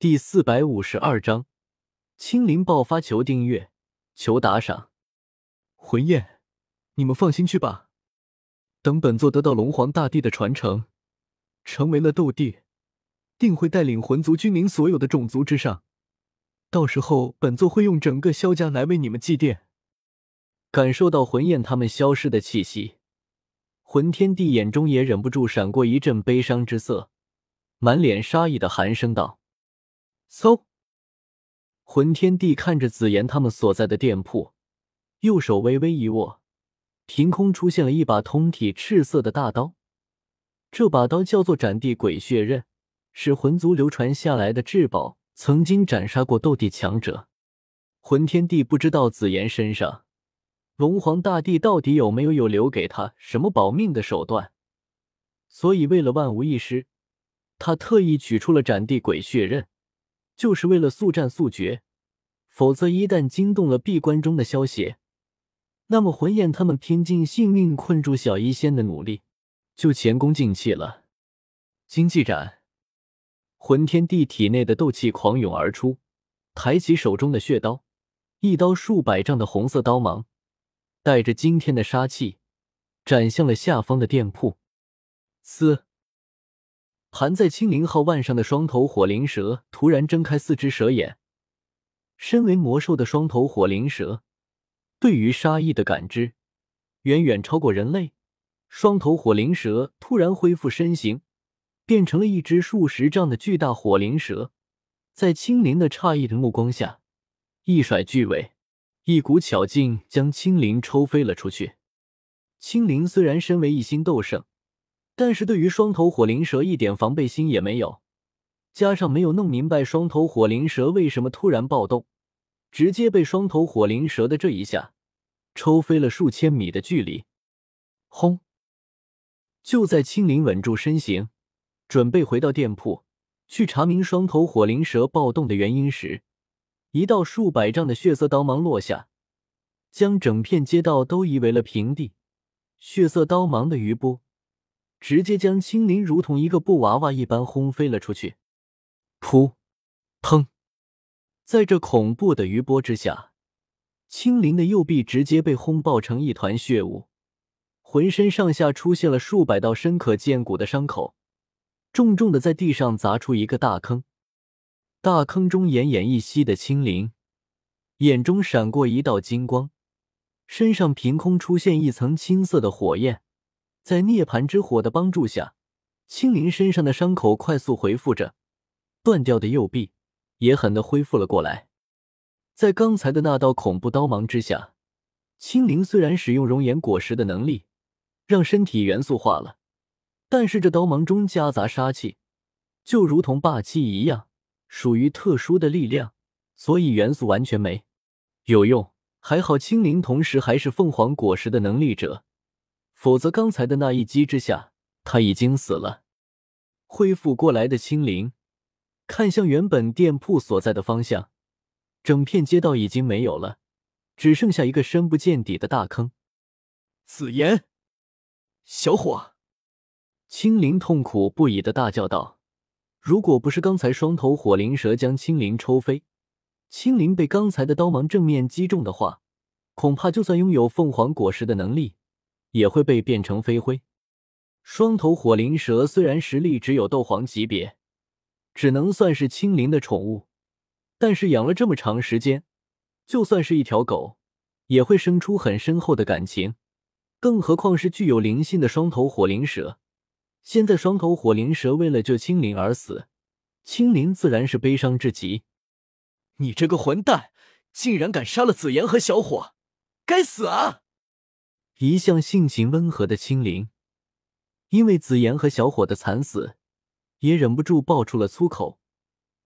第四百五十二章，青灵爆发，求订阅，求打赏。魂焰，你们放心去吧。等本座得到龙皇大帝的传承，成为了斗帝，定会带领魂族君临所有的种族之上。到时候，本座会用整个萧家来为你们祭奠。感受到魂焰他们消失的气息，魂天帝眼中也忍不住闪过一阵悲伤之色，满脸杀意的寒声道：“嗖！”魂天帝看着紫妍他们所在的店铺，右手微微一握，凭空出现了一把通体赤色的大刀。这把刀叫做斩地鬼血刃，是魂族流传下来的至宝，曾经斩杀过斗帝强者。魂天帝不知道紫妍身上。龙皇大帝到底有没有有留给他什么保命的手段？所以为了万无一失，他特意取出了斩地鬼血刃，就是为了速战速决。否则一旦惊动了闭关中的萧邪，那么魂焰他们拼尽性命困住小医仙的努力就前功尽弃了。经济斩，魂天帝体内的斗气狂涌而出，抬起手中的血刀，一刀数百丈的红色刀芒。带着惊天的杀气，斩向了下方的店铺。嘶！盘在青灵号腕上的双头火灵蛇突然睁开四只蛇眼。身为魔兽的双头火灵蛇，对于杀意的感知远远超过人类。双头火灵蛇突然恢复身形，变成了一只数十丈的巨大火灵蛇，在青灵的诧异的目光下，一甩巨尾。一股巧劲将青灵抽飞了出去。青灵虽然身为一星斗圣，但是对于双头火灵蛇一点防备心也没有，加上没有弄明白双头火灵蛇为什么突然暴动，直接被双头火灵蛇的这一下抽飞了数千米的距离。轰！就在青灵稳住身形，准备回到店铺去查明双头火灵蛇暴动的原因时，一道数百丈的血色刀芒落下，将整片街道都夷为了平地。血色刀芒的余波直接将青灵如同一个布娃娃一般轰飞了出去。噗！砰！在这恐怖的余波之下，青灵的右臂直接被轰爆成一团血雾，浑身上下出现了数百道深可见骨的伤口，重重的在地上砸出一个大坑。大坑中奄奄一息的青灵，眼中闪过一道金光，身上凭空出现一层青色的火焰。在涅槃之火的帮助下，青灵身上的伤口快速恢复着，断掉的右臂也狠的恢复了过来。在刚才的那道恐怖刀芒之下，青灵虽然使用熔岩果实的能力让身体元素化了，但是这刀芒中夹杂杀气，就如同霸气一样。属于特殊的力量，所以元素完全没有用。还好青灵同时还是凤凰果实的能力者，否则刚才的那一击之下，他已经死了。恢复过来的青灵看向原本店铺所在的方向，整片街道已经没有了，只剩下一个深不见底的大坑。紫妍，小伙！青灵痛苦不已的大叫道。如果不是刚才双头火灵蛇将青灵抽飞，青灵被刚才的刀芒正面击中的话，恐怕就算拥有凤凰果实的能力，也会被变成飞灰。双头火灵蛇虽然实力只有斗皇级别，只能算是青灵的宠物，但是养了这么长时间，就算是一条狗，也会生出很深厚的感情，更何况是具有灵性的双头火灵蛇。现在双头火灵蛇为了救青灵而死，青灵自然是悲伤至极。你这个混蛋，竟然敢杀了紫妍和小伙，该死啊！一向性情温和的青灵，因为紫妍和小伙的惨死，也忍不住爆出了粗口，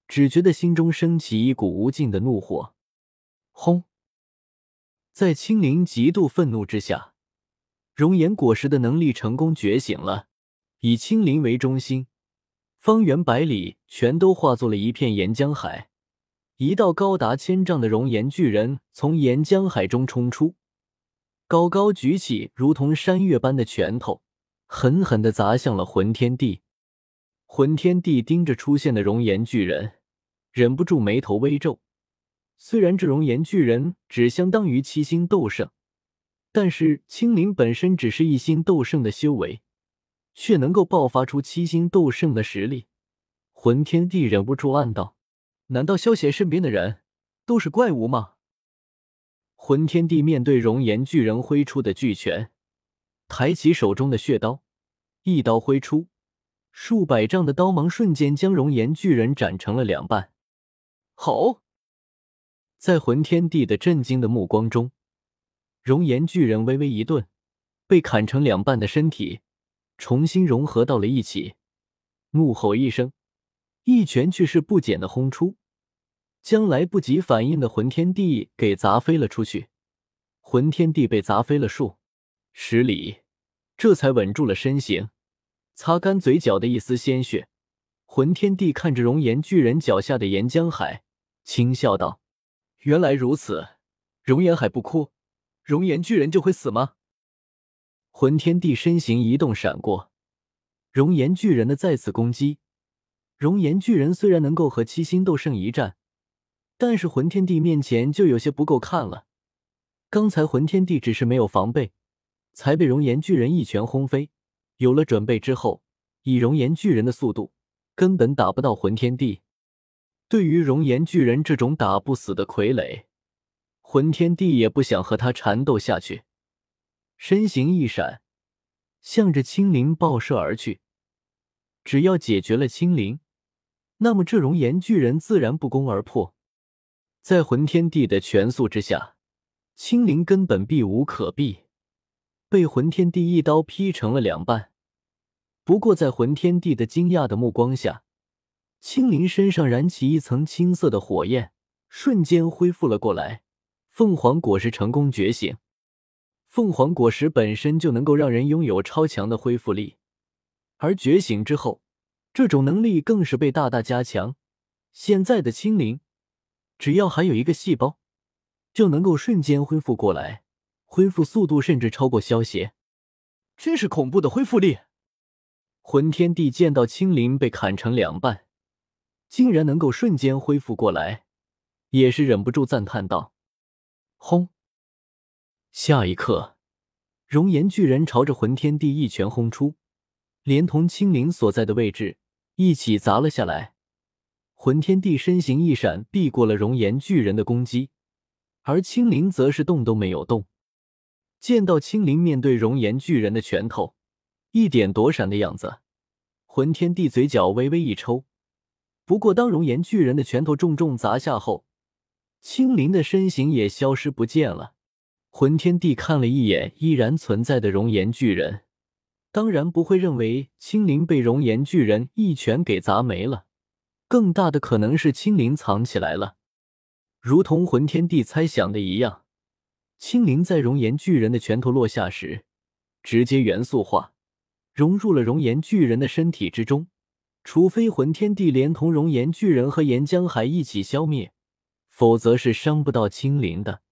只觉得心中升起一股无尽的怒火。轰！在青灵极度愤怒之下，熔岩果实的能力成功觉醒了。以青灵为中心，方圆百里全都化作了一片岩浆海。一道高达千丈的熔岩巨人从岩浆海中冲出，高高举起如同山岳般的拳头，狠狠地砸向了魂天帝。魂天帝盯着出现的熔岩巨人，忍不住眉头微皱。虽然这熔岩巨人只相当于七星斗圣，但是青灵本身只是一星斗圣的修为，却能够爆发出七星斗圣的实力。魂天帝忍不住暗道：“难道萧邪身边的人都是怪物吗？”魂天帝面对熔岩巨人挥出的巨拳，抬起手中的血刀，一刀挥出，数百丈的刀芒瞬间将熔岩巨人斩成了两半。好！在魂天帝的震惊的目光中，熔岩巨人微微一顿，被砍成两半的身体重新融合到了一起，怒吼一声，一拳去势不减的轰出，将来不及反应的魂天帝给砸飞了出去。魂天帝被砸飞了数十里，这才稳住了身形，擦干嘴角的一丝鲜血。魂天帝看着熔岩巨人脚下的岩浆海，轻笑道。原来如此，熔岩海不哭，熔岩巨人就会死吗？魂天帝身形一动，闪过熔岩巨人的再次攻击。熔岩巨人虽然能够和七星斗圣一战，但是魂天帝面前就有些不够看了。刚才魂天帝只是没有防备，才被熔岩巨人一拳轰飞。有了准备之后，以熔岩巨人的速度，根本打不到魂天帝。对于熔岩巨人这种打不死的傀儡，魂天帝也不想和他缠斗下去，身形一闪，向着青灵爆射而去。只要解决了青灵，那么这熔岩巨人自然不攻而破。在魂天帝的全速之下，青灵根本避无可避，被魂天帝一刀劈成了两半。不过，在魂天帝的惊讶的目光下，青灵身上燃起一层青色的火焰，瞬间恢复了过来。凤凰果实成功觉醒，凤凰果实本身就能够让人拥有超强的恢复力，而觉醒之后，这种能力更是被大大加强。现在的青灵，只要还有一个细胞，就能够瞬间恢复过来，恢复速度甚至超过萧邪，真是恐怖的恢复力！魂天帝见到青灵被砍成两半。竟然能够瞬间恢复过来，也是忍不住赞叹道：“轰！”下一刻，熔岩巨人朝着魂天帝一拳轰出，连同青灵所在的位置一起砸了下来。魂天帝身形一闪，避过了熔岩巨人的攻击，而青灵则是动都没有动。见到青灵面对熔岩巨人的拳头，一点躲闪的样子，魂天帝嘴角微微一抽。不过，当熔岩巨人的拳头重重砸下后，青灵的身形也消失不见了。魂天帝看了一眼依然存在的熔岩巨人，当然不会认为青灵被熔岩巨人一拳给砸没了，更大的可能是青灵藏起来了。如同魂天帝猜想的一样，青灵在熔岩巨人的拳头落下时，直接元素化，融入了熔岩巨人的身体之中。除非魂天帝连同熔岩巨人和岩浆海一起消灭，否则是伤不到青灵的。